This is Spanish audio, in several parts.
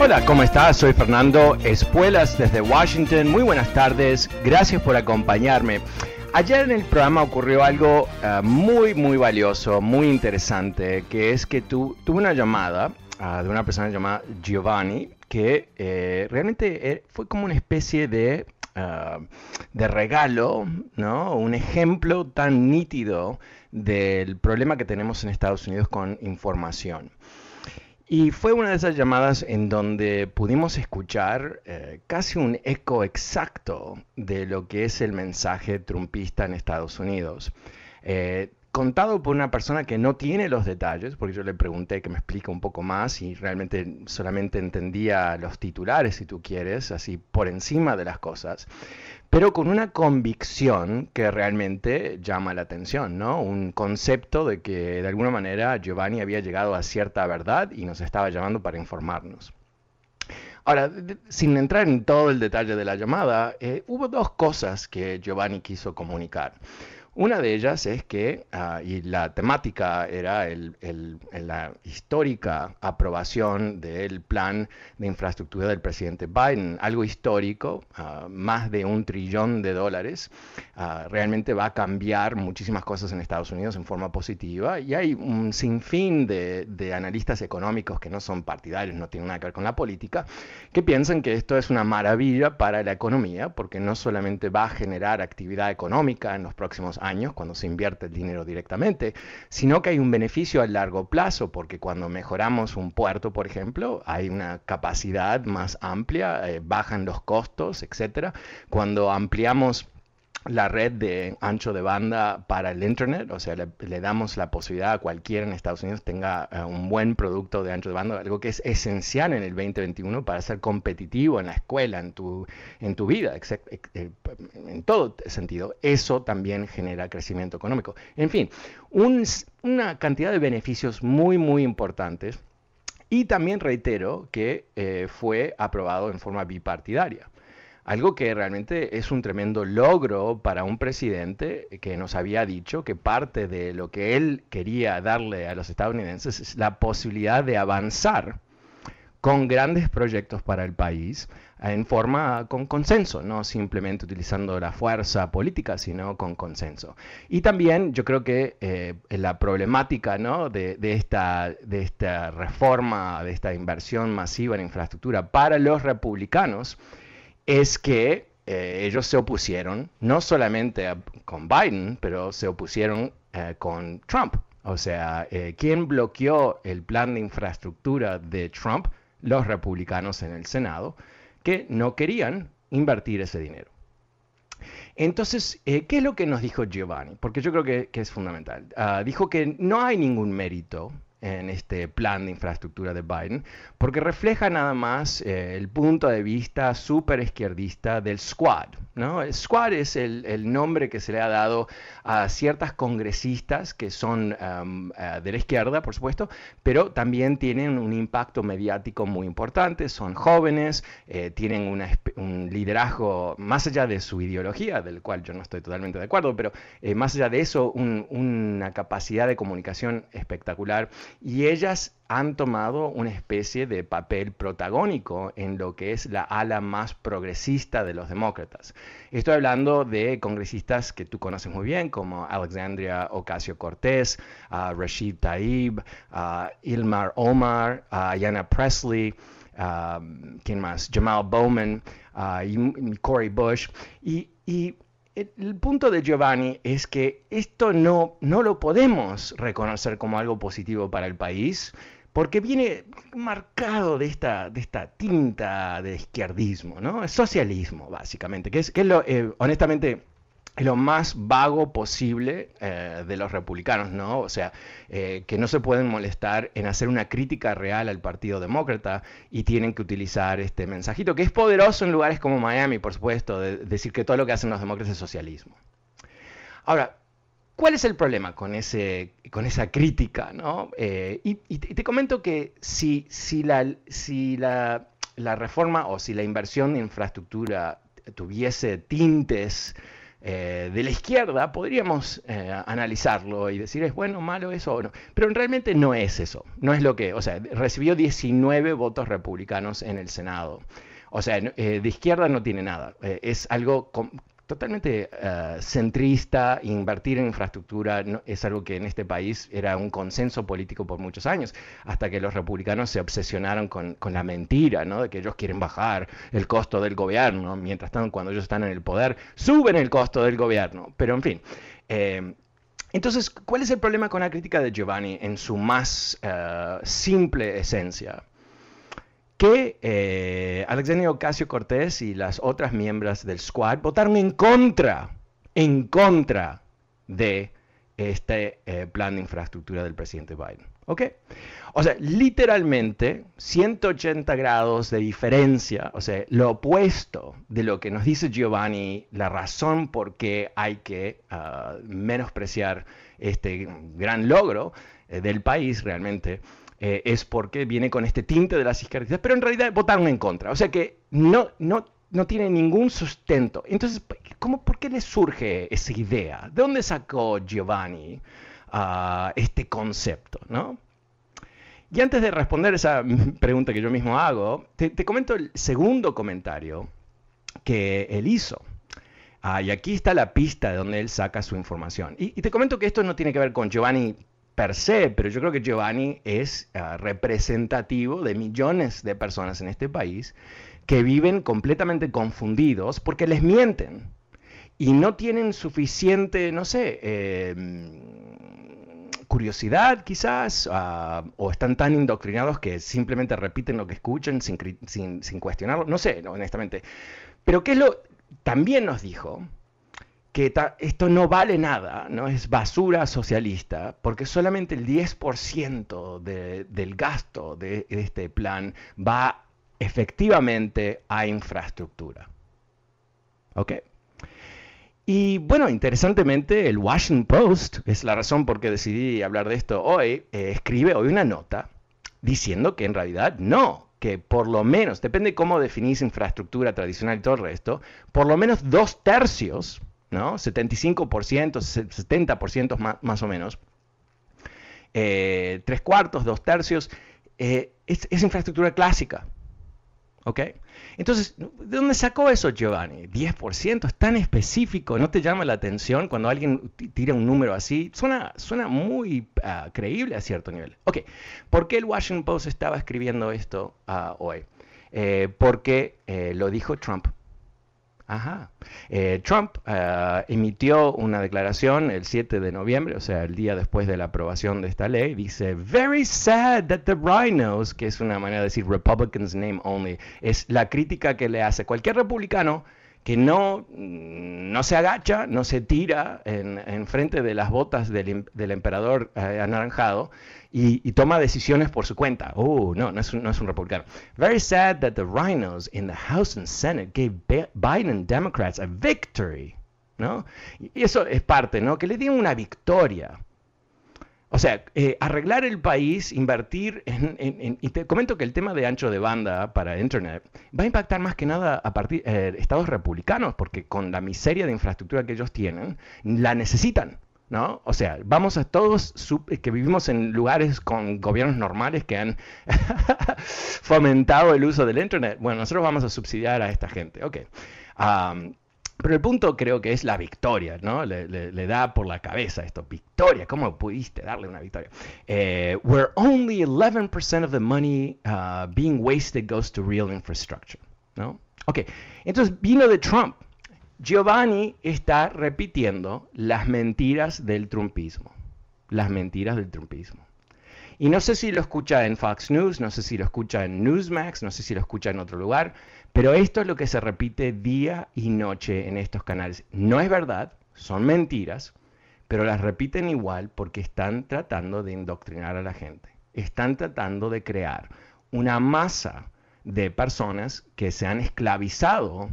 Hola, ¿cómo estás? Soy Fernando Espuelas desde Washington. Muy buenas tardes. Gracias por acompañarme. Ayer en el programa ocurrió algo uh, muy, muy valioso, muy interesante, que es que tu, tuve una llamada uh, de una persona llamada Giovanni, que eh, realmente eh, fue como una especie de, uh, de regalo, ¿no? Un ejemplo tan nítido del problema que tenemos en Estados Unidos con información. Y fue una de esas llamadas en donde pudimos escuchar eh, casi un eco exacto de lo que es el mensaje trumpista en Estados Unidos. Eh, contado por una persona que no tiene los detalles, porque yo le pregunté que me explique un poco más y realmente solamente entendía los titulares, si tú quieres, así por encima de las cosas pero con una convicción que realmente llama la atención, ¿no? Un concepto de que de alguna manera Giovanni había llegado a cierta verdad y nos estaba llamando para informarnos. Ahora, sin entrar en todo el detalle de la llamada, eh, hubo dos cosas que Giovanni quiso comunicar. Una de ellas es que, uh, y la temática era el, el, la histórica aprobación del plan de infraestructura del presidente Biden, algo histórico, uh, más de un trillón de dólares, uh, realmente va a cambiar muchísimas cosas en Estados Unidos en forma positiva y hay un sinfín de, de analistas económicos que no son partidarios, no tienen nada que ver con la política, que piensan que esto es una maravilla para la economía porque no solamente va a generar actividad económica en los próximos años cuando se invierte el dinero directamente, sino que hay un beneficio a largo plazo, porque cuando mejoramos un puerto, por ejemplo, hay una capacidad más amplia, eh, bajan los costos, etcétera. Cuando ampliamos la red de ancho de banda para el Internet, o sea, le, damos la posibilidad a cualquiera en Estados Unidos tenga uh, un buen producto de ancho de banda, algo que es esencial en el 2021 para ser competitivo en la escuela, en tu, en tu vida, eh, en todo sentido. Eso también genera crecimiento económico. En fin, un, una cantidad de beneficios muy, muy importantes. Y también reitero que eh, fue aprobado en forma bipartidaria algo que realmente es un tremendo logro para un presidente que nos había dicho que parte de lo que él quería darle a los estadounidenses es la posibilidad de avanzar con grandes proyectos para el país en forma con consenso, no simplemente utilizando la fuerza política, sino con consenso. Y también yo creo que eh, la problemática ¿no? de, de, esta, de esta reforma, de esta inversión masiva en infraestructura para los republicanos, es que eh, ellos se opusieron no solamente a, con Biden, pero se opusieron eh, con Trump. O sea, eh, ¿quién bloqueó el plan de infraestructura de Trump? Los republicanos en el Senado, que no querían invertir ese dinero. Entonces, eh, ¿qué es lo que nos dijo Giovanni? Porque yo creo que, que es fundamental. Uh, dijo que no hay ningún mérito en este plan de infraestructura de Biden, porque refleja nada más eh, el punto de vista súper izquierdista del Squad. ¿no? El Squad es el, nombre que se le ha dado a ciertas congresistas que son um, eh, de la izquierda, por supuesto, pero también tienen un impacto mediático muy importante, son jóvenes, eh, tienen un liderazgo más allá de su ideología, del cual yo no estoy totalmente de acuerdo, pero más allá de eso, una capacidad de comunicación espectacular y ellas han tomado una especie de papel protagónico en lo que es la ala más progresista de los demócratas. Estoy hablando de congresistas que tú conoces muy bien, como Alexandria Ocasio Cortés, Rashid Taib, Ilmar Omar, Yana Presley, ¿quién más? Jamal Bowman y Cory Bush. Y, y el punto de Giovanni es que esto no, no lo podemos reconocer como algo positivo para el país, porque viene marcado de esta, de esta tinta de izquierdismo, ¿no? socialismo, básicamente, que es, que es lo, eh, honestamente, lo más vago posible eh, de los republicanos, ¿no? O sea, eh, que no se pueden molestar en hacer una crítica real al Partido Demócrata y tienen que utilizar este mensajito, que es poderoso en lugares como Miami, por supuesto, de decir que todo lo que hacen los demócratas es socialismo. Ahora, ¿cuál es el problema con, ese, con esa crítica, ¿no? Eh, y, te comento que si, si, la, si la, la reforma o si la inversión de infraestructura tuviese tintes eh, de la izquierda, podríamos eh, analizarlo y decir, ¿es bueno, malo eso o no? Pero realmente no es eso, no es lo que, o sea, recibió 19 votos republicanos en el Senado. O sea, eh, de izquierda no tiene nada, es algo totalmente uh, centrista, invertir en infraestructura es algo que en este país era un consenso político por muchos años, hasta que los republicanos se obsesionaron con, la mentira, ¿no? de que ellos quieren bajar el costo del gobierno, mientras tanto cuando ellos están en el poder, suben el costo del gobierno. Pero en fin. Eh, entonces, ¿cuál es el problema con la crítica de Giovanni en su más uh, simple esencia? Que eh, Alexandria Ocasio Cortés y las otras miembros del squad votaron en contra, en contra de este eh, plan de infraestructura del presidente Biden. ¿Ok? O sea, literalmente 180 grados de diferencia, o sea, lo opuesto de lo que nos dice Giovanni, la razón por qué hay que ah, menospreciar este gran logro eh, del país realmente eh, es porque viene con este tinte de las izquierdistas, pero en realidad votaron en contra. O sea que no, no, no tiene ningún sustento. Entonces, ¿cómo, ¿por qué le surge esa idea? ¿De dónde sacó Giovanni uh, este concepto? ¿no? Y antes de responder esa pregunta que yo mismo hago, te, comento el segundo comentario que él hizo. Ah, y aquí está la pista de donde él saca su información. Y, y, te comento que esto no tiene que ver con Giovanni per se, pero yo creo que Giovanni es ah, representativo de millones de personas en este país que viven completamente confundidos porque les mienten y no tienen suficiente, no sé, em, curiosidad quizás, ah, o están tan indoctrinados que simplemente repiten lo que escuchan sin, sin, cuestionarlo, no sé, honestamente. Pero ¿qué es lo? También nos dijo que esto no vale nada, no es basura socialista, porque solamente el 10% del gasto de, este plan va efectivamente a infraestructura. ¿Ok? Y bueno, interesantemente, el Washington Post, es la razón por qué decidí hablar de esto hoy, eh, escribe hoy una nota diciendo que en realidad no, que por lo menos, depende cómo definís infraestructura tradicional y todo el resto, por lo menos dos tercios 75%, 70% más, más, o menos. Eh, tres cuartos, dos tercios, eh, es, infraestructura clásica. ¿Ok? Entonces, ¿de dónde sacó eso Giovanni? 10% es tan específico, ¿no te llama la atención cuando alguien tira un número así? Suena, suena muy ah, creíble a cierto nivel. Ok, ¿por qué el Washington Post estaba escribiendo esto ah, hoy? Eh, porque lo dijo Trump Ajá. Eh, Trump eh, emitió una declaración el 7 de noviembre, o sea, el día después de la aprobación de esta ley. Dice, very sad that the rhinos, que es una manera de decir Republicans name only, es la crítica que le hace cualquier republicano que no, no se agacha, no se tira en, frente de las botas del, del emperador eh, anaranjado y, toma decisiones por su cuenta. Oh, no, no es, un, no es un republicano. Very sad that the rhinos in the House and Senate gave Biden Democrats a victory. ¿no? Y eso es parte, ¿no? Que le dieron una victoria. O sea, eh, arreglar el país, invertir en, Y te comento que el tema de ancho de banda para Internet va a impactar más que nada a partir eh, estados republicanos, porque con la miseria de infraestructura que ellos tienen, la necesitan. ¿No? O sea, vamos a todos que vivimos en lugares con gobiernos normales que han fomentado el uso del Internet. Bueno, nosotros vamos a subsidiar a esta gente. Ok. Pero el punto creo que es la victoria, ¿no? Le, da por la cabeza esto. Victoria, ¿cómo pudiste darle una victoria? Eh, where only 11% of the money uh, being wasted goes to real infrastructure, ¿no? Ok, entonces vino de Trump. Giovanni está repitiendo las mentiras del trumpismo. Las mentiras del trumpismo. Y no sé si lo escucha en Fox News, no sé si lo escucha en Newsmax, no sé si lo escucha en otro lugar, pero esto es lo que se repite día y noche en estos canales. No es verdad, son mentiras, pero las repiten igual porque están tratando de indoctrinar a la gente. Están tratando de crear una masa de personas que se han esclavizado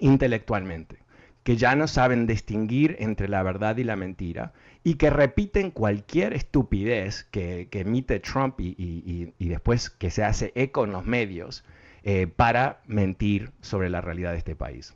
intelectualmente, que ya no saben distinguir entre la verdad y la mentira y que repiten cualquier estupidez que, emite Trump y después que se hace eco en los medios eh, para mentir sobre la realidad de este país.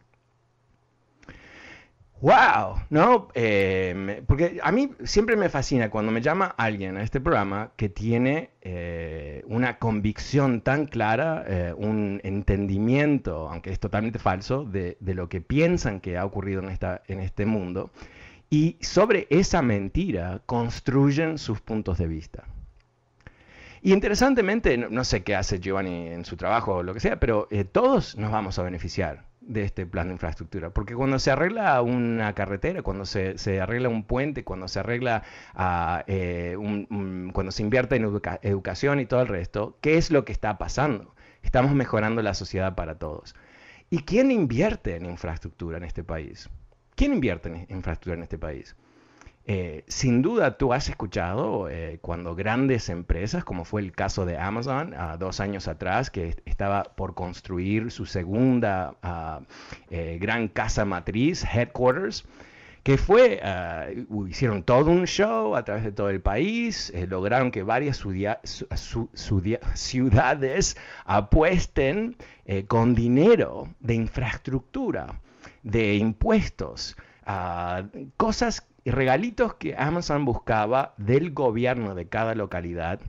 ¡Wow! ¿No? Eh, porque a mí siempre me fascina cuando me llama alguien a este programa que tiene eh, una convicción tan clara, un entendimiento, aunque es totalmente falso, de, de, lo que piensan que ha ocurrido en, esta, en este mundo. Y sobre esa mentira construyen sus puntos de vista. Y interesantemente, no, sé qué hace Giovanni en su trabajo o lo que sea, pero eh, todos nos vamos a beneficiar de este plan de infraestructura. Porque cuando se arregla una carretera, cuando se, arregla un puente, cuando se arregla, ah, eh, cuando se invierte en educación y todo el resto, ¿qué es lo que está pasando? Estamos mejorando la sociedad para todos. ¿Y quién invierte en infraestructura en este país? ¿Quién invierte en infraestructura en este país? Eh, sin duda tú has escuchado eh, cuando grandes empresas, como fue el caso de Amazon dos años atrás, que estaba por construir su segunda ah, eh, gran casa matriz, headquarters, que fue, ah, hicieron todo un show a través de todo el país, lograron que varias ciudades apuesten con dinero de infraestructura, de impuestos, ah, cosas y regalitos que Amazon buscaba del gobierno de cada localidad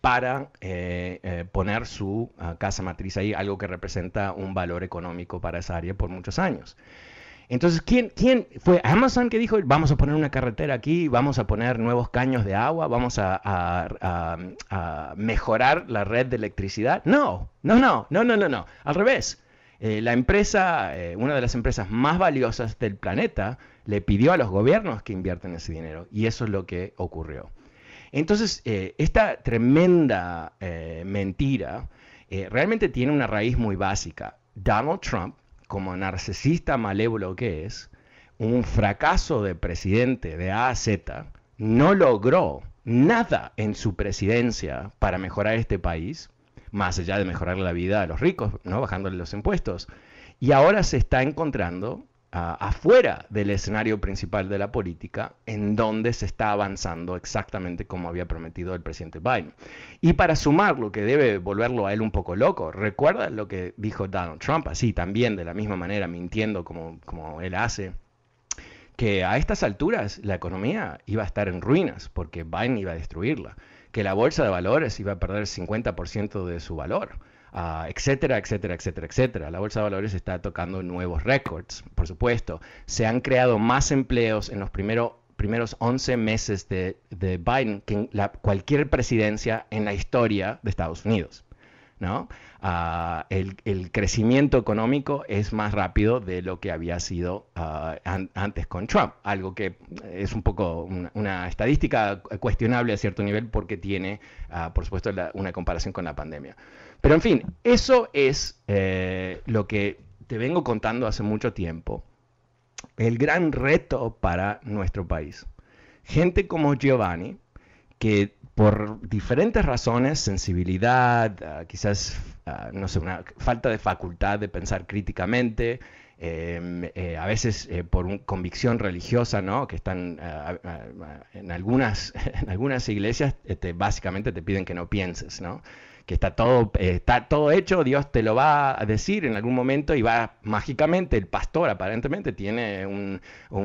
para eh, eh, poner su ah, casa matriz ahí, algo que representa un valor económico para esa área por muchos años. Entonces, ¿quién, ¿quién fue Amazon que dijo, vamos a poner una carretera aquí, vamos a poner nuevos caños de agua, vamos a, a mejorar la red de electricidad? No, no, no, no, no, no, no, al revés. Eh, la empresa, eh, una de las empresas más valiosas del planeta, le pidió a los gobiernos que inviertan ese dinero y eso es lo que ocurrió. Entonces, eh, esta tremenda mentira realmente tiene una raíz muy básica. Donald Trump, como narcisista malévolo que es, un fracaso de presidente de A a Z, no logró nada en su presidencia para mejorar este país más allá de mejorar la vida a los ricos, ¿no? bajándole los impuestos. Y ahora se está encontrando ah, afuera del escenario principal de la política, en donde se está avanzando exactamente como había prometido el presidente Biden. Y para sumar lo que debe volverlo a él un poco loco, recuerda lo que dijo Donald Trump, así también de la misma manera, mintiendo como, como él hace que a estas alturas la economía iba a estar en ruinas porque Biden iba a destruirla que la bolsa de valores iba a perder el 50% de su valor, ah, etcétera, etcétera, etcétera, etcétera. La bolsa de valores está tocando nuevos récords, por supuesto. Se han creado más empleos en los primeros primeros 11 meses de, Biden que en la, cualquier presidencia en la historia de Estados Unidos. ¿no? Ah, el, crecimiento económico es más rápido de lo que había sido ah, antes con Trump, algo que es un poco una, estadística cuestionable a cierto nivel porque tiene, ah, por supuesto, una comparación con la pandemia. Pero en fin, eso es eh, lo que te vengo contando hace mucho tiempo, el gran reto para nuestro país. Gente como Giovanni, que por diferentes razones, sensibilidad, ah, quizás, ah, no sé, una falta de facultad de pensar críticamente, em, eh, a veces eh, por una convicción religiosa, ¿no? Que están ah, en, algunas, en algunas iglesias, este, básicamente te piden que no pienses, ¿no? Que está todo, está todo hecho, Dios te lo va a decir en algún momento y va mágicamente, el pastor aparentemente tiene un,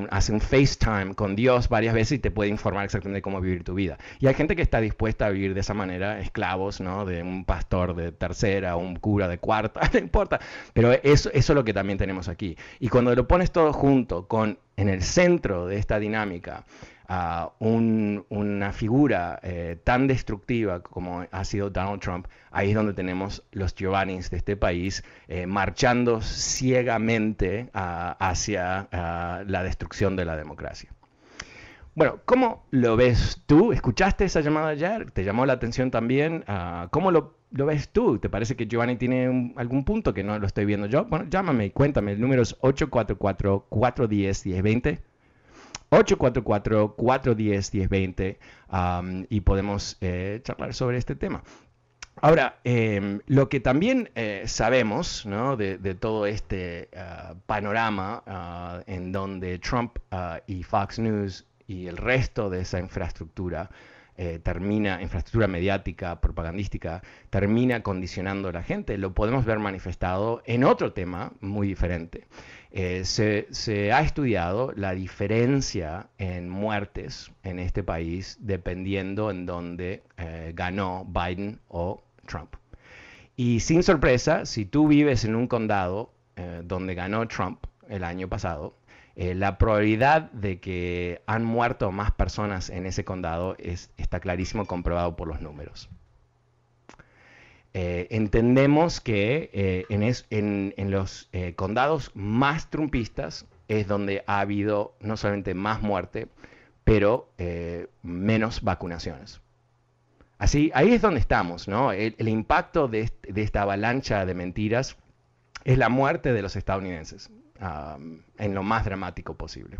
hace un FaceTime con Dios varias veces y te puede informar exactamente cómo vivir tu vida. Y hay gente que está dispuesta a vivir de esa manera, esclavos, ¿no? De un pastor de tercera, un cura de cuarta, no importa. Pero eso, eso es lo que también tenemos aquí. Y cuando lo pones todo junto con en el centro de esta dinámica, una figura eh, tan destructiva como ha sido Donald Trump, ahí es donde tenemos los Giovannis de este país eh, marchando ciegamente hacia la destrucción de la democracia. Bueno, ¿cómo lo ves tú? ¿Escuchaste esa llamada ayer? ¿Te llamó la atención también? Ah, ¿Cómo lo, ves tú? ¿Te parece que Giovanni tiene algún punto que no lo estoy viendo yo? Bueno, llámame y cuéntame. El número es 844-410-1020. 844-410-1020 y podemos eh, charlar sobre este tema. Ahora, em, lo que también eh, sabemos de, todo este ah, panorama ah, en donde Trump ah, y Fox News y el resto de esa infraestructura eh, termina, infraestructura mediática, propagandística, termina condicionando a la gente, lo podemos ver manifestado en otro tema muy diferente. Eh, se, ha estudiado la diferencia en muertes en este país dependiendo en dónde eh, ganó Biden o Trump. Y sin sorpresa, si tú vives en un condado eh, donde ganó Trump el año pasado, la probabilidad de que han muerto más personas en ese condado está clarísimo comprobado por los números. Eh, entendemos que eh, en, los eh, condados más trumpistas es donde ha habido no solamente más muerte, pero menos vacunaciones. Así, ahí es donde estamos, ¿no? El, impacto de, esta avalancha de mentiras es la muerte de los estadounidenses, en lo más dramático posible.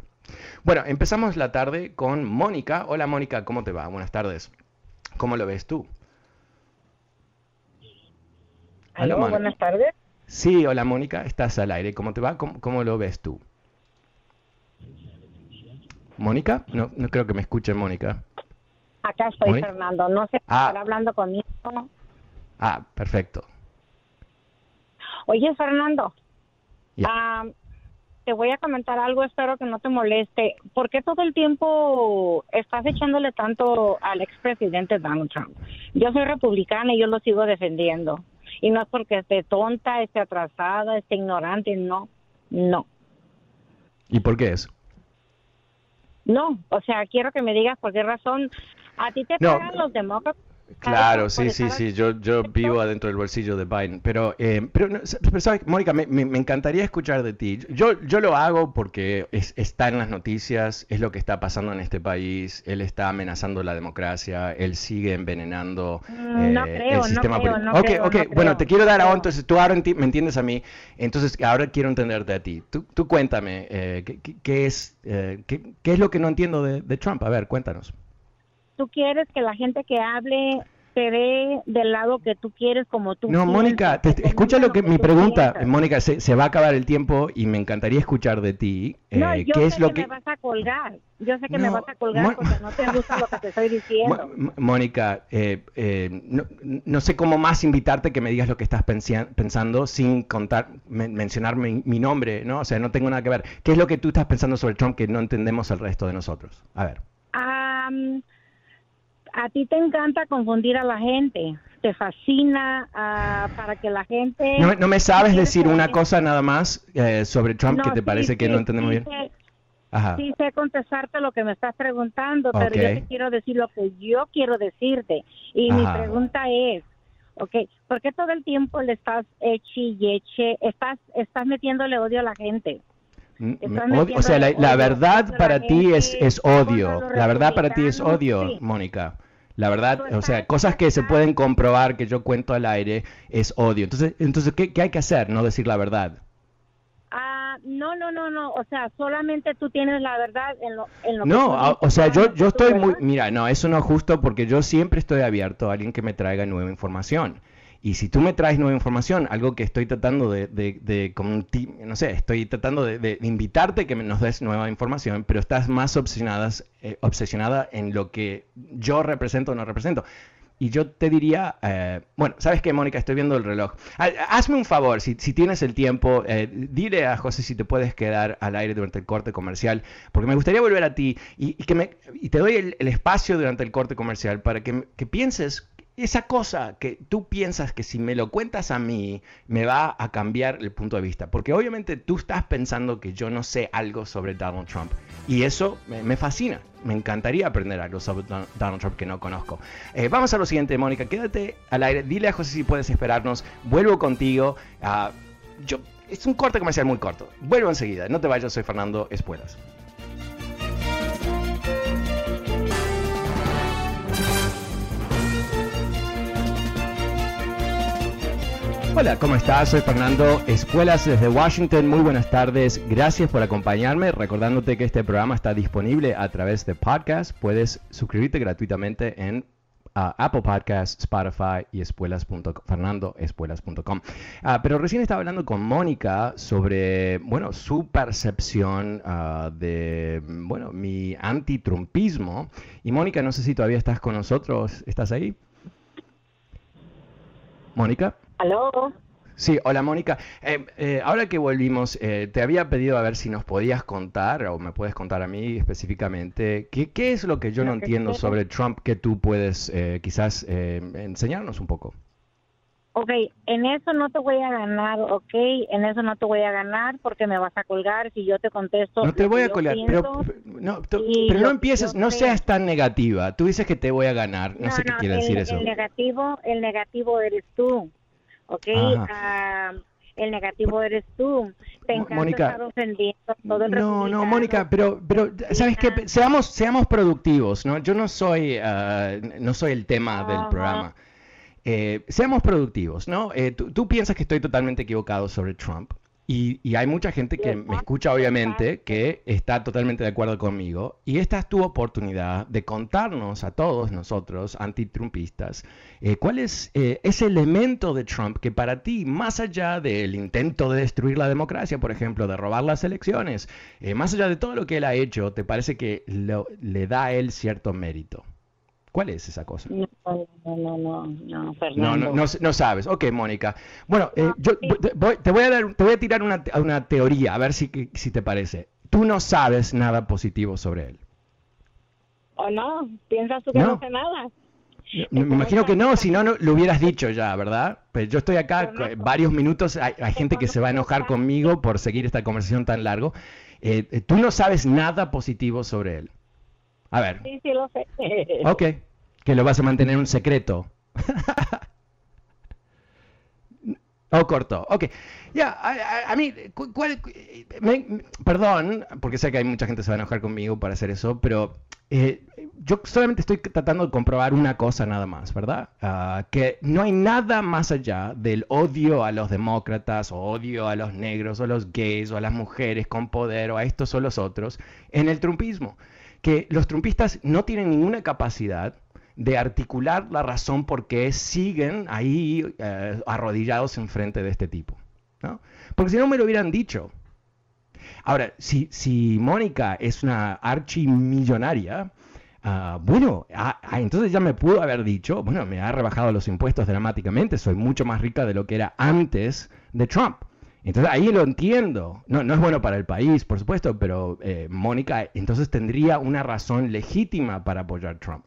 Bueno, empezamos la tarde con Mónica. Hola Mónica, ¿cómo te va? Buenas tardes. ¿Cómo lo ves tú? Hola, buenas tardes. Sí, hola Mónica, estás al aire. ¿Cómo te va? ¿Cómo, lo ves tú? ¿Mónica? No, no creo que me escuche Mónica. Acá estoy, Fernando. No sé si ah. hablando conmigo. Ah, perfecto. Oye, Fernando. Ah, te voy a comentar algo, espero que no te moleste. ¿Por qué todo el tiempo estás echándole tanto al expresidente Donald Trump? Yo soy republicana y yo lo sigo defendiendo. Y no es porque esté tonta, esté atrasada, esté ignorante, no, no. ¿Y por qué eso? No, o sea, quiero que me digas por qué razón a ti te pagan los demócratas Claro, sí, sí, sí, yo, yo vivo adentro del bolsillo de Biden, pero, eh, pero, ¿sabes? Mónica, me, me, encantaría escuchar de ti. Yo, yo lo hago porque está en las noticias, es lo que está pasando en este país, él está amenazando la democracia, él sigue envenenando mm, eh, el sistema político. ok, ok, bueno, te quiero dar a entonces tú ahora me entiendes a mí, entonces ahora quiero entenderte a ti. Tú, tú cuéntame, eh, ¿qué, qué, es, eh, qué, qué, es lo que no entiendo de, de Trump? A ver, cuéntanos tú quieres que la gente que hable te dé del lado que tú quieres como tú No, Mónica, escucha lo que, mi pregunta, Mónica, se, va a acabar el tiempo y me encantaría escuchar de ti. no, eh, yo ¿qué sé es lo que, me vas a colgar. Yo sé que me vas a colgar porque no te gusta lo que te estoy diciendo. Mónica, eh, eh, no, sé cómo más invitarte que me digas lo que estás pensando sin contar, mencionar mi, mi, nombre, ¿no? O sea, no tengo nada que ver. ¿Qué es lo que tú estás pensando sobre Trump que no entendemos el resto de nosotros? A ver. Um, a ti te encanta confundir a la gente, te fascina ah, para que la gente... No, me sabes decir una cosa nada más eh, sobre Trump que te parece que no entendemos bien. Sí sé contestarte lo que me estás preguntando, pero yo te quiero decir lo que yo quiero decirte. Y mi pregunta es, ok, ¿por qué todo el tiempo le estás echi y eche, estás, estás metiéndole odio a la gente? Mm, o sea, la, verdad para ti es, es odio. La verdad para ti es odio, Mónica. La verdad, o sea, cosas que se pueden comprobar que yo cuento al aire es odio. Entonces, entonces ¿qué, hay que hacer? No decir la verdad. Ah, no, no, no, no. O sea, solamente tú tienes la verdad en lo, en lo No, que tú a- o sea, yo, yo estoy muy... Mira, no, eso no es justo porque yo siempre estoy abierto a alguien que me traiga nueva información. Y si tú me traes nueva información, algo que estoy tratando de, de, de no sé, estoy tratando de, de invitarte que nos des nueva información, pero estás más obsesionadas, eh, obsesionada en lo que yo represento o no represento. Y yo te diría, eh, bueno, ¿sabes qué, Mónica? Estoy viendo el reloj. Ha- Hazme un favor, si, si tienes el tiempo, eh, dile a José si te puedes quedar al aire durante el corte comercial, porque me gustaría volver a ti y, y que me, y te doy el, el espacio durante el corte comercial para que, que pienses esa cosa que tú piensas que si me lo cuentas a mí me va a cambiar el punto de vista. Porque obviamente tú estás pensando que yo no sé algo sobre Donald Trump. Y eso me, fascina. Me encantaría aprender algo sobre Don- Donald Trump que no conozco. Eh, vamos a lo siguiente, Mónica. Quédate al aire. Dile a José si puedes esperarnos. Vuelvo contigo. Ah, yo, es un corte comercial muy corto. Vuelvo enseguida. No te vayas. Soy Fernando Espuelas. Hola, ¿cómo estás? Soy Fernando Espuelas desde Washington. Muy buenas tardes. Gracias por acompañarme. Recordándote que este programa está disponible a través de podcast. Puedes suscribirte gratuitamente en Apple Podcasts, Spotify y espuelas.com, fernandoespuelas.com. Ah, pero recién estaba hablando con Mónica sobre, bueno, su percepción ah, de, bueno, mi antitrumpismo. Y Mónica, no sé si todavía estás con nosotros. ¿Estás ahí? Mónica. ¿Aló? Sí, hola Mónica. Eh, eh, ahora que volvimos, eh, te había pedido a ver si nos podías contar, o me puedes contar a mí específicamente, qué, qué es lo que yo no entiendo sobre Trump que tú puedes eh, quizás eh, enseñarnos un poco. Ok, en eso no te voy a ganar, ok, en eso no te voy a ganar porque me vas a colgar si yo te contesto. No te voy a colgar, pero, no, tú- pero no empieces, no seas tan negativa. Tú dices que te voy a ganar, no, sé qué quiere el, decir eso. El negativo, el negativo eres tú, ok. Ah, el negativo eres tú. Te encanta Mónica, estar ofendiendo todo el No, no. Mónica, pero, pero, ¿sabes qué? Ajá. Seamos, seamos productivos, ¿no? Yo no soy, ah, no soy el tema del programa. Eh, seamos productivos, ¿no? Eh, tú, tú piensas que estoy totalmente equivocado sobre Trump. Y, y hay mucha gente que me escucha, obviamente, que está totalmente de acuerdo conmigo. Y esta es tu oportunidad de contarnos a todos nosotros, antitrumpistas, eh, cuál es eh, ese elemento de Trump que para ti, más allá del intento de destruir la democracia, por ejemplo, de robar las elecciones, eh, más allá de todo lo que él ha hecho, te parece que lo- le da a él cierto mérito. ¿Cuál es esa cosa? No, no, no, no, Fernando. no, no, no sabes. Ok, Mónica. Bueno, eh, No, yo te voy, a dar, te voy a tirar una, una teoría, a ver si, si te parece. Tú no sabes nada positivo sobre él. ¿O no? ¿Piensas tú que No. sé nada? Me, me imagino que no, si no, lo hubieras dicho ya, ¿verdad? Pues yo estoy acá eh, varios minutos, hay, hay gente que se va a enojar conmigo por seguir esta conversación tan largo. Eh, eh, tú no sabes nada positivo sobre él. A ver, Sí, sí lo sé. ok, que lo vas a mantener un secreto. Oh, corto. Ok. Ya, a, a- a mí, cu- cuál- me- me- perdón, porque sé que hay mucha gente que se va a enojar conmigo para hacer eso, pero eh, yo solamente estoy tratando de comprobar una cosa nada más, ¿verdad? Ah, que no hay nada más allá del odio a los demócratas, o odio a los negros, o a los gays, o a las mujeres con poder, o a estos o los otros, en el trumpismo. Que los trumpistas no tienen ninguna capacidad de articular la razón por qué siguen ahí eh, arrodillados enfrente de este tipo. ¿no? Porque si no me lo hubieran dicho. Ahora, si, si Mónica es una archimillonaria, ah, bueno, ah, ah, entonces ya me pudo haber dicho, bueno, me ha rebajado los impuestos dramáticamente, soy mucho más rica de lo que era antes de Trump. Entonces ahí lo entiendo. No, no es bueno para el país, por supuesto, pero eh, Mónica entonces tendría una razón legítima para apoyar a Trump.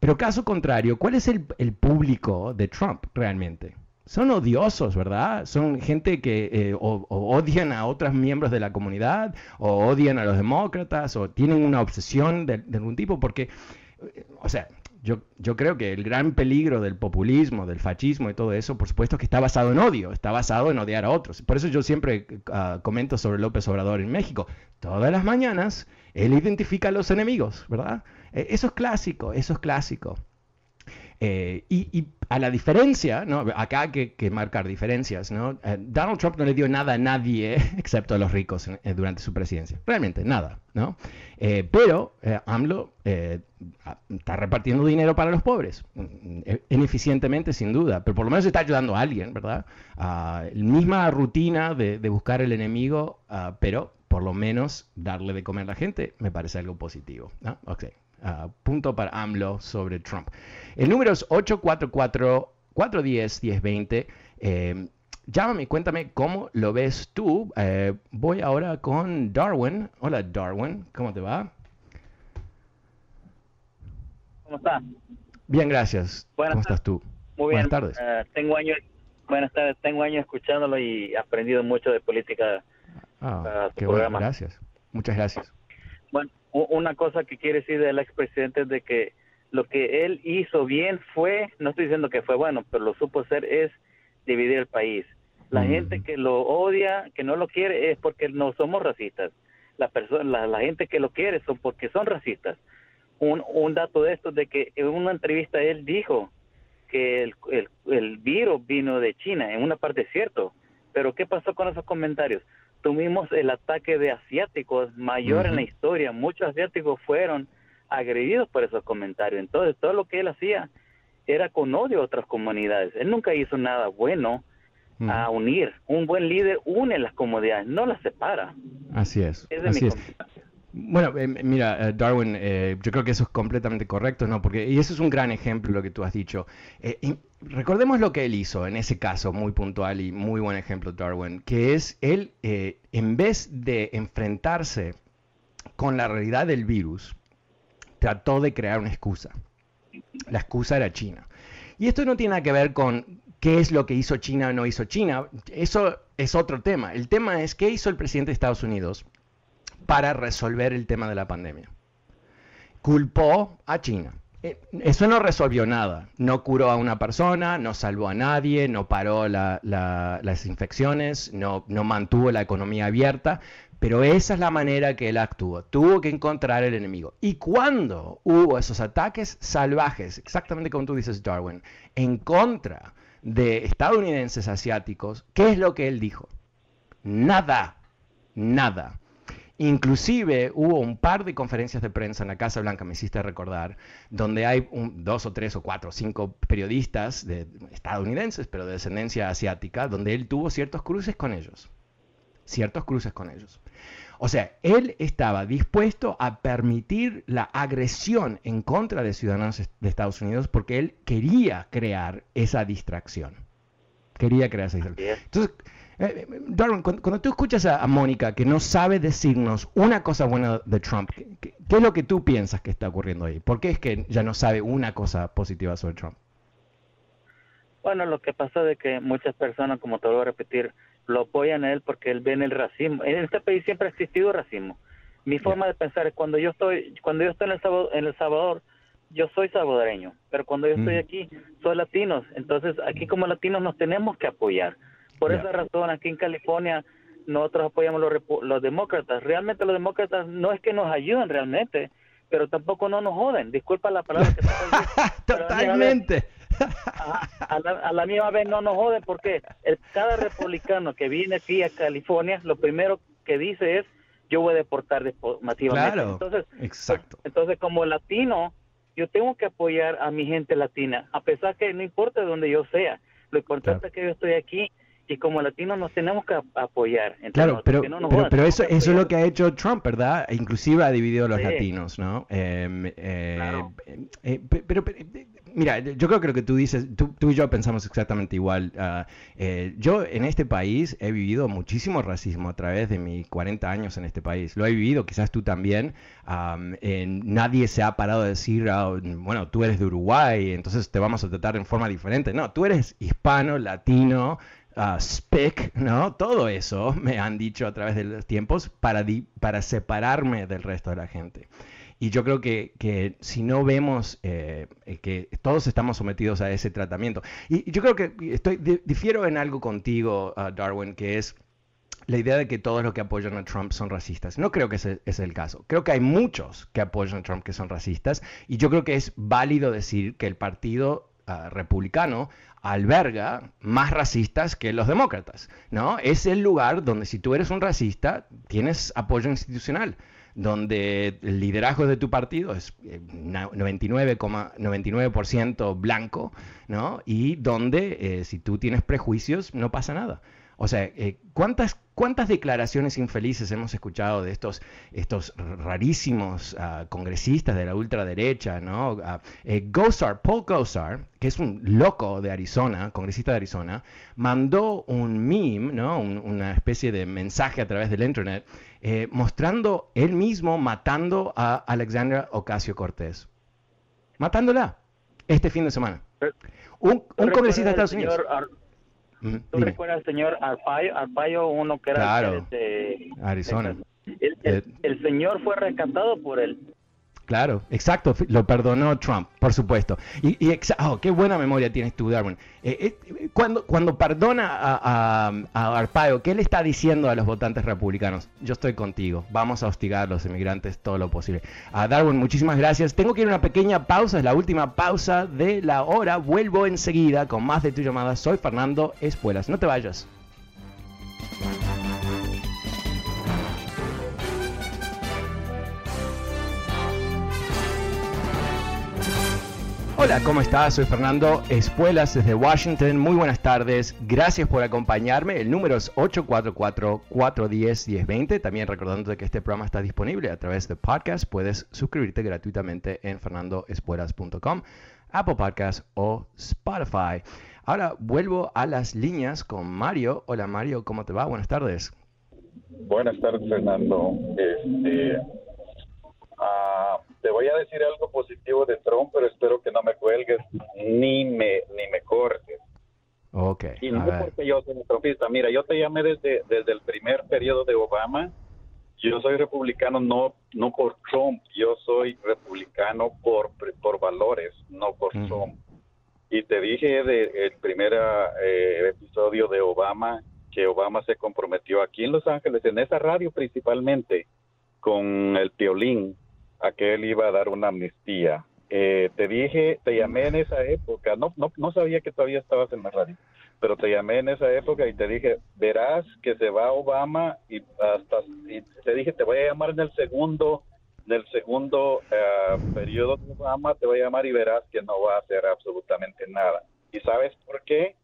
Pero caso contrario, ¿cuál es el, el público de Trump realmente? Son odiosos, ¿verdad? Son gente que eh, odian a otros miembros de la comunidad, o odian a los demócratas, o tienen una obsesión de, de algún tipo, porque, eh, o sea, yo, yo creo que el gran peligro del populismo, del fascismo y todo eso, por supuesto que está basado en odio, está basado en odiar a otros. Por eso yo siempre ah, comento sobre López Obrador en México. Todas las mañanas él identifica a los enemigos, ¿verdad? Eh, Eso es clásico, eso es clásico. Eh, y, a la diferencia, ¿no? acá hay que, marcar diferencias, ¿no? Eh, Donald Trump no le dio nada a nadie excepto a los ricos durante su presidencia. Realmente, nada. ¿no? pero AMLO está repartiendo dinero para los pobres, mm, ineficientemente sin duda, pero por lo menos está ayudando a alguien, ¿verdad? la misma rutina de, buscar el enemigo, pero por lo menos darle de comer a la gente me parece algo positivo. ¿no? Okay. Ah, punto para AMLO sobre Trump. El número es 844-410-1020. Eh, llámame, cuéntame cómo lo ves tú. Eh, voy ahora con Darwin. Hola Darwin, ¿cómo te va? ¿Cómo estás? Bien, gracias. ¿Cómo estás tú? Muy bien. Buenas tardes. Eh, tengo años, buenas tardes. Tengo años escuchándolo y aprendido mucho de política. Ah, qué bueno, gracias. Muchas gracias. Bueno, una cosa que quiere decir del expresidente es de que lo que él hizo bien fue, no estoy diciendo que fue bueno, pero lo supo hacer es dividir el país. La mm. gente que lo odia, que no lo quiere, es porque no somos racistas. La, persona, la, gente que lo quiere son porque son racistas. Un, un dato de esto de que en una entrevista él dijo que el, el, el virus vino de China, en una parte es cierto, pero ¿qué pasó con esos comentarios? Tuvimos el ataque de asiáticos mayor en la historia. Muchos asiáticos fueron agredidos por esos comentarios. Entonces, todo lo que él hacía era con odio a otras comunidades. Él nunca hizo nada bueno a unir. Un buen líder une las comunidades, no las separa. Así es. así es. Bueno, eh, mira, eh, Darwin, eh, yo creo que eso es completamente correcto, ¿no? Porque, y eso es un gran ejemplo lo que tú has dicho. recordemos lo que él hizo en ese caso, muy puntual y muy buen ejemplo, Darwin, que es él, en vez de enfrentarse con la realidad del virus, trató de crear una excusa. La excusa era China. Y esto no tiene nada que ver con qué es lo que hizo China o no hizo China. Eso es otro tema. El tema es qué hizo el presidente de Estados Unidos para resolver el tema de la pandemia. Culpó a China. Eh, eso no resolvió nada. No curó a una persona, no salvó a nadie, no paró las infecciones, no, no mantuvo la economía abierta, pero esa es la manera que él actuó. Tuvo que encontrar el enemigo. Y cuando hubo esos ataques salvajes, exactamente como tú dices, Darwin, en contra de estadounidenses asiáticos, ¿qué es lo que él dijo? Nada, nada. Inclusive hubo un par de conferencias de prensa en la Casa Blanca, me hiciste recordar, donde hay dos o tres o cuatro o cinco periodistas de, estadounidenses, pero de descendencia asiática, donde él tuvo ciertos cruces con ellos. Ciertos cruces con ellos. O sea, él estaba dispuesto a permitir la agresión en contra de ciudadanos de Estados Unidos porque él quería crear esa distracción. Quería crear esa distracción. Entonces, eh, Darwin, cuando, tú escuchas a, Mónica que no sabe decirnos una cosa buena de Trump, ¿qué, es lo que tú piensas que está ocurriendo ahí? ¿Por qué es que ya no sabe una cosa positiva sobre Trump? Bueno, lo que pasa es que muchas personas, como te voy a repetir, lo apoyan a él porque él ve en el racismo. En este país siempre ha existido racismo. Mi forma de pensar es cuando yo estoy, cuando yo estoy en El Salvador, en el Salvador yo soy salvadoreño, pero cuando yo estoy aquí, soy latinos. Entonces, aquí como latinos nos tenemos que apoyar. Por esa razón, aquí en California, nosotros apoyamos los, los demócratas. Realmente los demócratas no es que nos ayuden realmente, pero tampoco no nos joden. Disculpa la palabra que Totalmente. A la, misma vez no nos joden porque el, cada republicano que viene aquí a California, lo primero que dice es, yo voy a deportar masivamente. Claro, entonces, exacto. Entonces, como latino, yo tengo que apoyar a mi gente latina, a pesar que no importa de donde yo sea. Lo importante es que yo estoy aquí y como latinos nos tenemos que apoyar. Claro, pero, pero, eso, eso es lo que ha hecho Trump, ¿verdad? Inclusive ha dividido a los latinos, ¿no? Em, eh, eh, pero, mira, yo creo que lo que tú dices, tú, y yo pensamos exactamente igual. Ah, eh, yo en este país he vivido muchísimo racismo a través de mis 40 años en este país. Lo he vivido, quizás tú también. nadie se ha parado de decir, ah, bueno, tú eres de Uruguay, entonces te vamos a tratar en forma diferente. No, tú eres hispano, latino, uh, spic, ¿no? Todo eso me han dicho a través de los tiempos para, para separarme del resto de la gente. Y yo creo que, que si no vemos eh, que todos estamos sometidos a ese tratamiento, y, yo creo que estoy difiero en algo contigo, uh, Darwin, que es la idea de que todos los que apoyan a Trump son racistas. No creo que ese, es el caso. Creo que hay muchos que apoyan a Trump que son racistas y yo creo que es válido decir que el partido ah, republicano alberga más racistas que los demócratas, ¿no? Es el lugar donde si tú eres un racista tienes apoyo institucional donde el liderazgo de tu partido es 99,99% eh, blanco, ¿no? Y donde eh, si tú tienes prejuicios no pasa nada. O sea, eh, ¿cuántas, ¿cuántas declaraciones infelices hemos escuchado de estos, estos rarísimos ah, congresistas de la ultraderecha, ¿no? Uh, Gosar, Paul Gosar, que es un loco de Arizona, congresista de Arizona, mandó un meme, ¿no? una especie de mensaje a través del internet, eh, mostrando él mismo matando a Alexandra Ocasio Cortés. Matándola este fin de semana. Un, congresista de Estados Unidos. ¿Tú recuerdas al señor Arpaio, uno que era de Arizona? el, eh, el, señor fue rescatado por él. Claro, exacto, lo perdonó Trump, por supuesto. Y, y oh, qué buena memoria tienes tú, Darwin. Eh, eh, cuando, cuando perdona a, a, Arpaio, ¿qué le está diciendo a los votantes republicanos? Yo estoy contigo, vamos a hostigar a los inmigrantes todo lo posible. A Darwin, muchísimas gracias. Tengo que ir a una pequeña pausa, es la última pausa de la hora. Vuelvo enseguida con más de tu llamada. Soy Fernando Espuelas. No te vayas. Hola, ¿cómo estás? Soy Fernando Espuelas desde Washington. Muy buenas tardes. Gracias por acompañarme. El número es 844-410-1020. También recordándote que este programa está disponible a través de podcast. Puedes suscribirte gratuitamente en fernandoespuelas.com, Apple Podcast o Spotify. Ahora vuelvo a las líneas con Mario. Hola Mario, ¿cómo te va? Buenas tardes. Buenas tardes, Fernando. Este, uh, te voy a decir algo positivo de Trump, pero espero que no me cuelgues ni me ni me cortes. Ok. Y no porque yo soy trumpista. Mira, yo te llamé desde, desde el primer periodo de Obama. Yo soy republicano no no por Trump, yo soy republicano por, por valores, no por Trump. Y te dije de el primer eh, episodio de Obama que Obama se comprometió aquí en Los Ángeles, en esa radio principalmente, con el violín a que él iba a dar una amnistía. Eh, te dije, te llamé en esa época, no, no, no sabía que todavía estabas en la radio, pero te llamé en esa época y te dije, verás que se va Obama y hasta, y te dije, te voy a llamar en el segundo, en segundo eh, periodo de Obama, te voy a llamar y verás que no va a hacer absolutamente nada. ¿Y sabes por qué?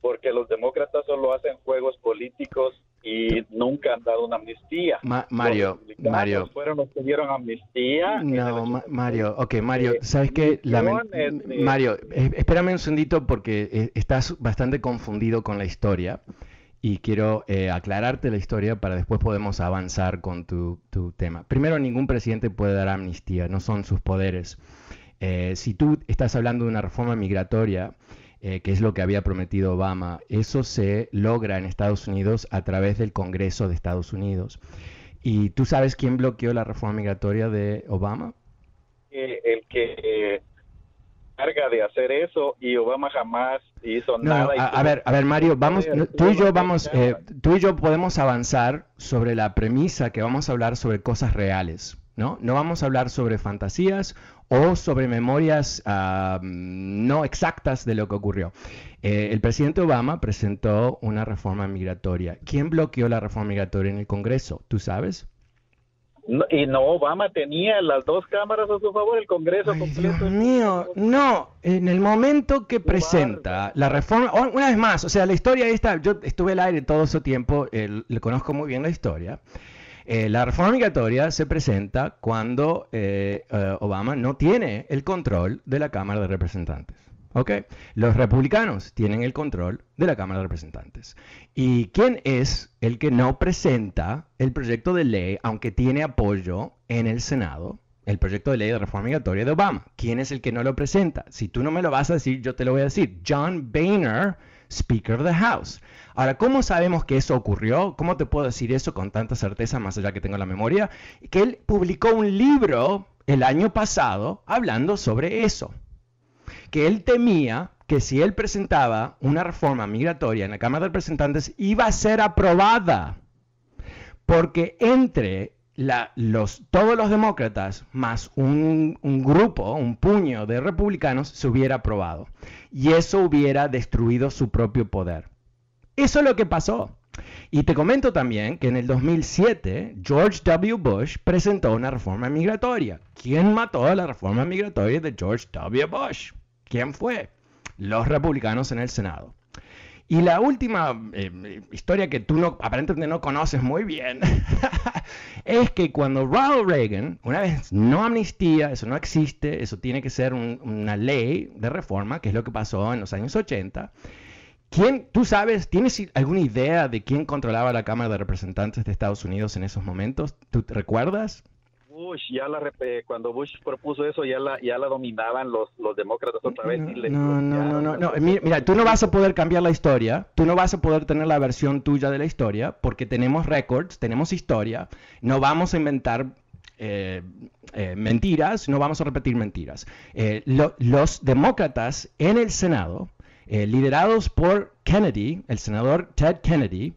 Porque los demócratas solo hacen juegos políticos y nunca han dado una amnistía. Mario, Mario. Fueron los que dieron amnistía. No, Mario, ok, Mario, eh, ¿sabes qué? Mario, eh, espérame un segundito porque eh, estás bastante confundido con la historia y quiero aclararte la historia para después podemos avanzar con tu, tu, tema. Primero, ningún presidente puede dar amnistía, no son sus poderes. si tú estás hablando de una reforma migratoria, eh, que es lo que había prometido Obama. Eso se logra en Estados Unidos a través del Congreso de Estados Unidos. ¿Y tú sabes quién bloqueó la reforma migratoria de Obama? el que carga de hacer eso y Obama jamás hizo nada. A, ver, a ver, Mario, vamos, tú y yo vamos, eh, tú y yo podemos avanzar sobre la premisa que vamos a hablar sobre cosas reales. ¿no? No vamos a hablar sobre fantasías o sobre memorias ah, no exactas de lo que ocurrió. Eh, el presidente Obama presentó una reforma migratoria. ¿Quién bloqueó la reforma migratoria en el Congreso? ¿Tú sabes? y no, Obama tenía las dos cámaras a su favor, el Congreso completo. Dios mío, no, en el momento que presenta la reforma, una vez más, o sea, la historia esta, yo estuve al aire todo ese tiempo, le conozco muy bien la historia. Eh, la reforma migratoria se presenta cuando eh, eh, Obama no tiene el control de la Cámara de Representantes. ¿Ok? Los republicanos tienen el control de la Cámara de Representantes. ¿Y quién es el que no presenta el proyecto de ley, aunque tiene apoyo en el Senado? El proyecto de ley de reforma migratoria de Obama. ¿Quién es el que no lo presenta? Si tú no me lo vas a decir, yo te lo voy a decir. John Boehner, Speaker of the House. Ahora, ¿cómo sabemos que eso ocurrió? ¿Cómo te puedo decir eso con tanta certeza, más allá que tengo la memoria? Que él publicó un libro el año pasado hablando sobre eso. Que él temía que si él presentaba una reforma migratoria en la Cámara de Representantes iba a ser aprobada porque entre los, todos los demócratas más un, grupo, un puño de republicanos se hubiera aprobado. Y eso hubiera destruido su propio poder. Eso es lo que pasó. Y te comento también que en el 2007 George W. Bush presentó una reforma migratoria. ¿Quién mató la reforma migratoria de George W. Bush? ¿Quién fue? Los republicanos en el Senado. Y la última eh, historia que tú no, aparentemente no conoces muy bien es que cuando Ronald Reagan, una vez no amnistía, eso no existe, eso tiene que ser una ley de reforma, que es lo que pasó en los años 80. ¿Quién, tú sabes, tienes alguna idea de quién controlaba la Cámara de Representantes de Estados Unidos en esos momentos? ¿Tú te recuerdas? Bush, ya la, cuando Bush propuso eso, ya la, ya la dominaban los, los demócratas otra vez. No, no, no, no, Mira, tú no vas a poder cambiar la historia, tú no vas a poder tener la versión tuya de la historia, porque tenemos records, tenemos historia, no vamos a inventar eh, eh, mentiras, no vamos a repetir mentiras. Eh, los demócratas en el Senado, liderados por Kennedy, el senador Ted Kennedy,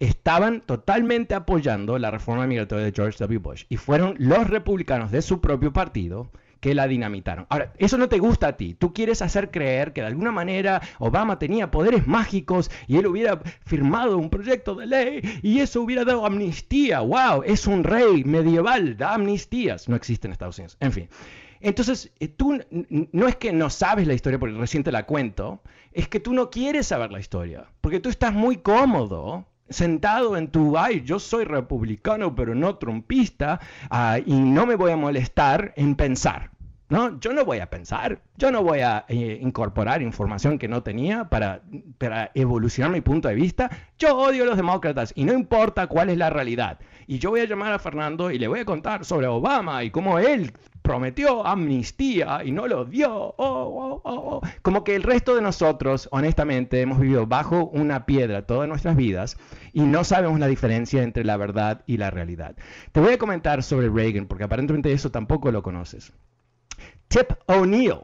estaban totalmente apoyando la reforma migratoria de George W. Bush y fueron los republicanos de su propio partido que la dinamitaron. Ahora, eso no te gusta a ti. Tú quieres hacer creer que de alguna manera Obama tenía poderes mágicos y él hubiera firmado un proyecto de ley y eso hubiera dado amnistía. ¡Wow! Es un rey medieval, da amnistías. No existe en Estados Unidos. En fin. Entonces, eh, tú no es que no sabes la historia porque recién te la cuento, es que tú no quieres saber la historia, porque tú estás muy cómodo sentado en tu, ay, yo soy republicano pero no trumpista ah, y no me voy a molestar en pensar. No, yo no voy a pensar, yo no voy a eh, incorporar información que no tenía para, para evolucionar mi punto de vista. Yo odio a los demócratas y no importa cuál es la realidad. Y yo voy a llamar a Fernando y le voy a contar sobre Obama y cómo él prometió amnistía y no lo dio. Oh, oh, oh, Como que el resto de nosotros, honestamente, hemos vivido bajo una piedra todas nuestras vidas y no sabemos la diferencia entre la verdad y la realidad. Te voy a comentar sobre Reagan, porque aparentemente eso tampoco lo conoces. Tip O'Neill,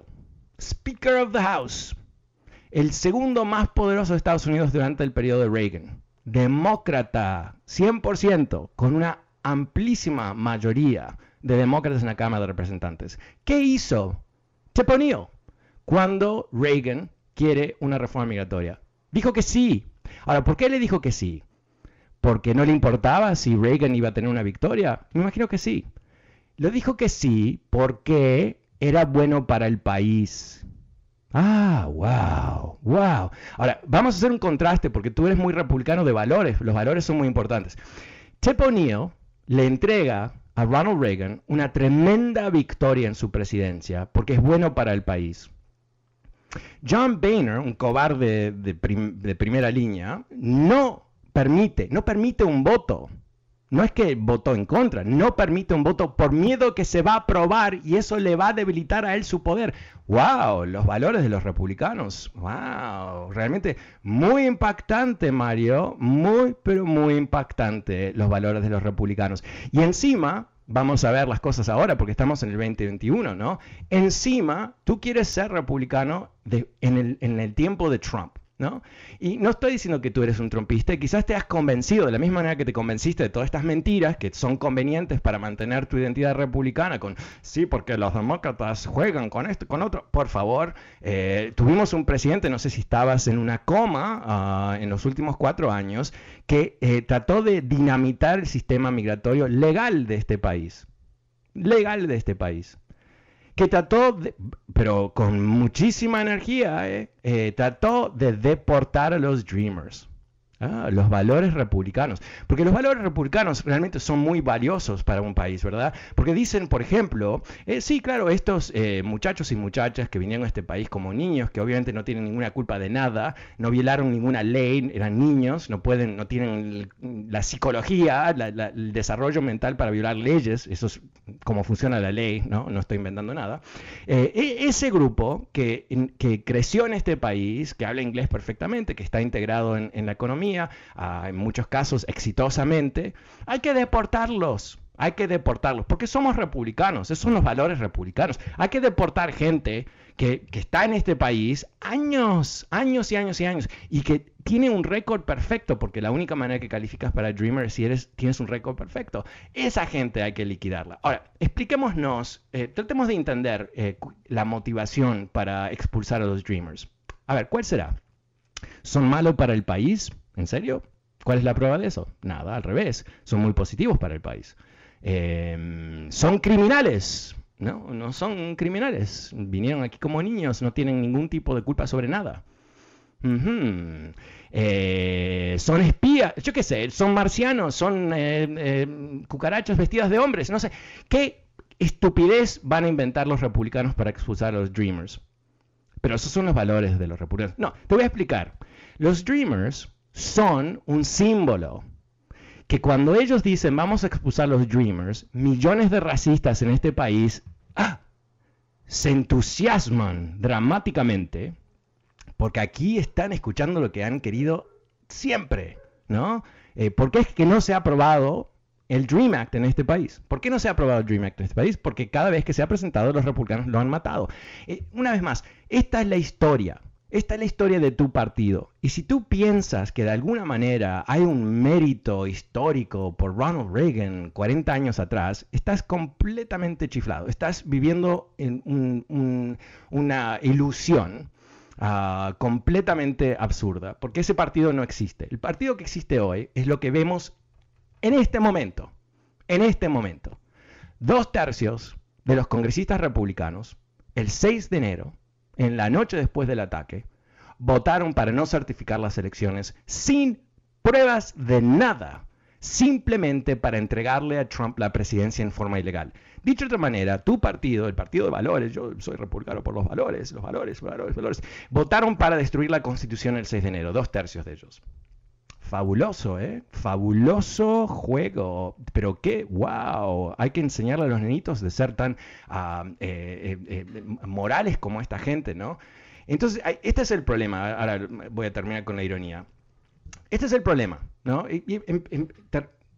Speaker of the House, el segundo más poderoso de Estados Unidos durante el periodo de Reagan. Demócrata, 100%, con una amplísima mayoría de demócratas en la Cámara de Representantes. ¿Qué hizo Tip O'Neill cuando Reagan quiere una reforma migratoria? Dijo que sí. Ahora, ¿por qué le dijo que sí? ¿Porque no le importaba si Reagan iba a tener una victoria? Me imagino que sí. Le dijo que sí porque era bueno para el país. Ah, wow, wow. Ahora, vamos a hacer un contraste porque tú eres muy republicano de valores. Los valores son muy importantes. Tip O'Neill le entrega a Ronald Reagan una tremenda victoria en su presidencia porque es bueno para el país. John Boehner, un cobarde de, de primera línea, no permite, no permite un voto no es que votó en contra, no permite un voto por miedo que se va a aprobar y eso le va a debilitar a él su poder. ¡Wow! Los valores de los republicanos. ¡Wow! Realmente muy impactante, Mario. Muy, pero muy impactante los valores de los republicanos. Y encima, vamos a ver las cosas ahora porque estamos en el 2021, ¿no? Encima, tú quieres ser republicano en, el, en el tiempo de Trump. ¿No? Y no estoy diciendo que tú eres un trompista quizás te has convencido de la misma manera que te convenciste de todas estas mentiras que son convenientes para mantener tu identidad republicana con, sí, porque los demócratas juegan con esto, con otro. Por favor, eh, tuvimos un presidente, no sé si estabas en una coma ah, en los últimos cuatro años, que eh, trató de dinamitar el sistema migratorio legal de este país. Legal de este país que trató, pero con muchísima energía, eh, eh, trató de deportar a los Dreamers. Ah, los valores republicanos. Porque los valores republicanos realmente son muy valiosos para un país, ¿verdad? Porque dicen, por ejemplo, eh, sí, claro, estos eh, muchachos y muchachas que vinieron a este país como niños, que obviamente no tienen ninguna culpa de nada, no violaron ninguna ley, eran niños, no pueden, no tienen la psicología, el desarrollo mental para violar leyes, eso es como funciona la ley, ¿no? No estoy inventando nada. Eh, e, ese grupo que, que creció en este país, que habla inglés perfectamente, que está integrado en la economía, Ah, en muchos casos exitosamente, hay que deportarlos. hay que deportarlos, porque somos republicanos, esos son los valores republicanos. Hay que deportar gente que, está en este país años, años y años y años, y que tiene un récord perfecto, porque la única manera que calificas para Dreamer es si eres, tienes un récord perfecto. Esa gente hay que liquidarla. Ahora, expliquémonos, eh, tratemos de entender eh, la motivación para expulsar a los Dreamers. A ver, ¿cuál será? ¿Son malos para el país? ¿En serio? ¿Cuál es la prueba de eso? Nada, al revés. Son muy positivos para el país. Em, son criminales. No, no son criminales. Vinieron aquí como niños, no tienen ningún tipo de culpa sobre nada. Eh, son espías, yo qué sé, son marcianos, son eh, eh, cucarachas vestidas de hombres, no sé. ¿Qué estupidez van a inventar los republicanos para expulsar a los Dreamers? Pero esos son los valores de los republicanos. No, te voy a explicar. Los Dreamers son un símbolo que cuando ellos dicen vamos a expulsar a los Dreamers, millones de racistas en este país ah, se entusiasman dramáticamente porque aquí están escuchando lo que han querido siempre, ¿no? Eh, ¿Por qué es que no se ha aprobado el Dream Act en este país? ¿Por qué no se ha aprobado el Dream Act en este país? Porque cada vez que se ha presentado los republicanos lo han matado. Eh, una vez más, esta es la historia. Esta es la historia de tu partido. Y si tú piensas que de alguna manera hay un mérito histórico por Ronald Reagan 40 años atrás, estás completamente chiflado. Estás viviendo en una ilusión ah, completamente absurda, porque ese partido no existe. El partido que existe hoy es lo que vemos en este momento. En este momento. Dos tercios de los congresistas republicanos, el 6 de enero, en la noche después del ataque, votaron para no certificar las elecciones sin pruebas de nada, simplemente para entregarle a Trump la presidencia en forma ilegal. Dicho de otra manera, tu partido, el partido de valores, yo soy republicano por los valores, los valores, valores, valores, votaron para destruir la constitución el 6 de enero, dos tercios de ellos. Fabuloso, ¿eh? Fabuloso juego. Pero qué, wow. Hay que enseñarle a los nenitos de ser tan ah, eh, eh, eh, morales como esta gente, ¿no? Entonces, este es el problema. Ahora voy a terminar con la ironía. Este es el problema, ¿no?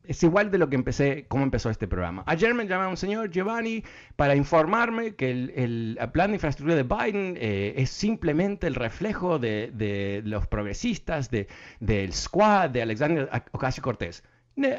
Es igual de lo que empecé, cómo empezó este programa. Ayer me llamó un señor, Giovanni, para informarme que el, plan de infraestructura de Biden eh, es simplemente el reflejo de, los progresistas, de, del squad de Alexander Ocasio-Cortez.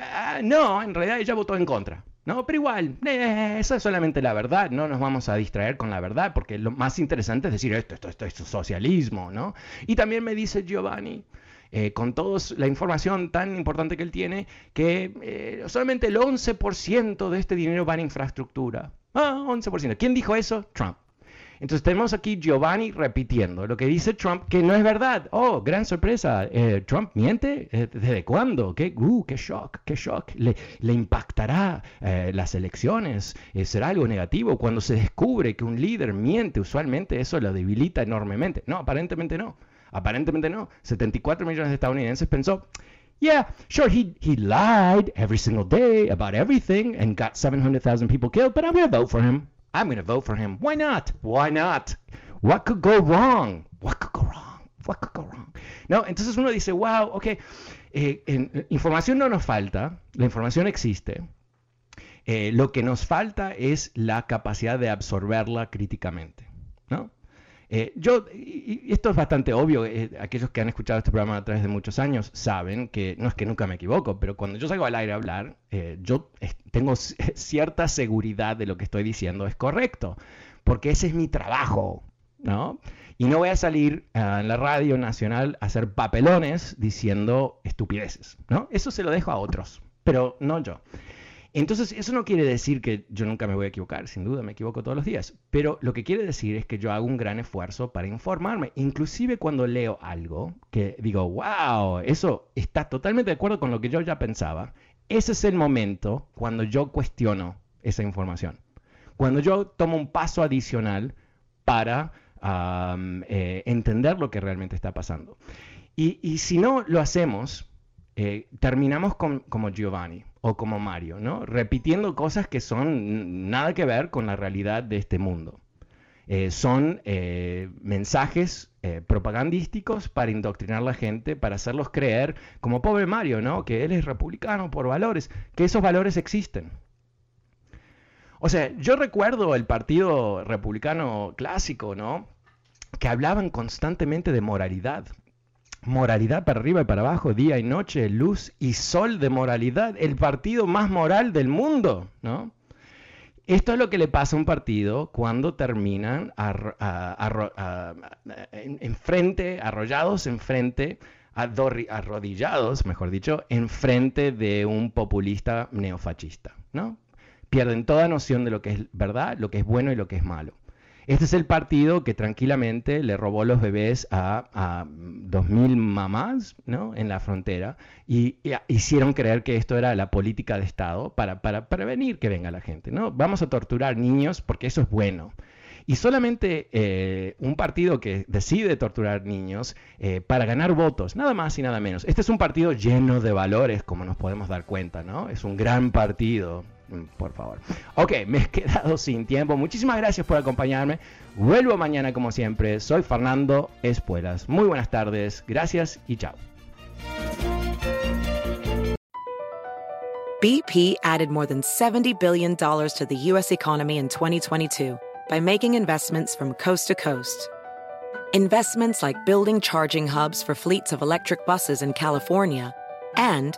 Ah, no, en realidad ella votó en contra. No, pero igual, eso es solamente la verdad, no nos vamos a distraer con la verdad, porque lo más interesante es decir esto, esto, esto, esto es socialismo, ¿no? Y también me dice Giovanni, eh, con toda la información tan importante que él tiene, que eh, solamente el 11% de este dinero va en infraestructura. Ah, 11%. ¿Quién dijo eso? Trump. Entonces tenemos aquí Giovanni repitiendo lo que dice Trump, que no es verdad. Oh, gran sorpresa. Eh, ¿Trump miente? ¿Desde cuándo? ¿Qué, uh, qué shock, qué shock. ¿Le, le impactará las elecciones? ¿Será algo negativo? Cuando se descubre que un líder miente, usualmente eso lo debilita enormemente. No, aparentemente no. Aparentemente no. 74 millones de estadounidenses pensó, Yeah, sure, he, he lied every single day about everything and got 700,000 people killed, but I'm going to vote for him. I'm going to vote for him. Why not? Why not? What could go wrong? What could go wrong? What could go wrong? No, entonces uno dice, wow, ok, eh, información no nos falta, la información existe. Eh, lo que nos falta es la capacidad de absorberla críticamente, ¿no? Eh, yo, y esto es bastante obvio, eh, aquellos que han escuchado este programa a través de muchos años saben que no es que nunca me equivoco, pero cuando yo salgo al aire a hablar, eh, yo tengo cierta seguridad de lo que estoy diciendo es correcto, porque ese es mi trabajo, ¿no? Y no voy a salir en la radio nacional a hacer papelones diciendo estupideces, ¿no? Eso se lo dejo a otros, pero no yo. Entonces, eso no quiere decir que yo nunca me voy a equivocar, sin duda me equivoco todos los días, pero lo que quiere decir es que yo hago un gran esfuerzo para informarme, inclusive cuando leo algo que digo, wow, eso está totalmente de acuerdo con lo que yo ya pensaba, ese es el momento cuando yo cuestiono esa información, cuando yo tomo un paso adicional para eh, entender lo que realmente está pasando. Y, si no lo hacemos, eh, terminamos como Giovanni o como Mario, ¿no? Repitiendo cosas que son nada que ver con la realidad de este mundo. Eh, son eh, mensajes eh, propagandísticos para indoctrinar a la gente, para hacerlos creer, como pobre Mario, ¿no? Que él es republicano por valores, que esos valores existen. O sea, yo recuerdo el partido republicano clásico, ¿no? Que hablaban constantemente de moralidad. Moralidad para arriba y para abajo, día y noche, luz y sol de moralidad. El partido más moral del mundo, ¿no? Esto es lo que le pasa a un partido cuando terminan enfrente, arrollados enfrente, arrodillados, mejor dicho, enfrente de un populista neofascista, ¿no? Pierden toda noción de lo que es verdad, lo que es bueno y lo que es malo. Este es el partido que tranquilamente le robó los bebés a, a 2.000 mamás en la frontera y, hicieron creer que esto era la política de Estado para, prevenir que venga la gente. ¿no? Vamos a torturar niños porque eso es bueno. Y solamente eh, un partido que decide torturar niños eh, para ganar votos, nada más y nada menos. Este es un partido lleno de valores, como nos podemos dar cuenta, ¿no? Es un gran partido, por favor. Ok, me he quedado sin tiempo. Muchísimas gracias por acompañarme. Vuelvo mañana como siempre. Soy Fernando Espuelas. Muy buenas tardes. Gracias y chao. BP added more than $70 billion to the U.S. economy in 2022 by making investments from coast to coast. Investments like building charging hubs for fleets of electric buses in California and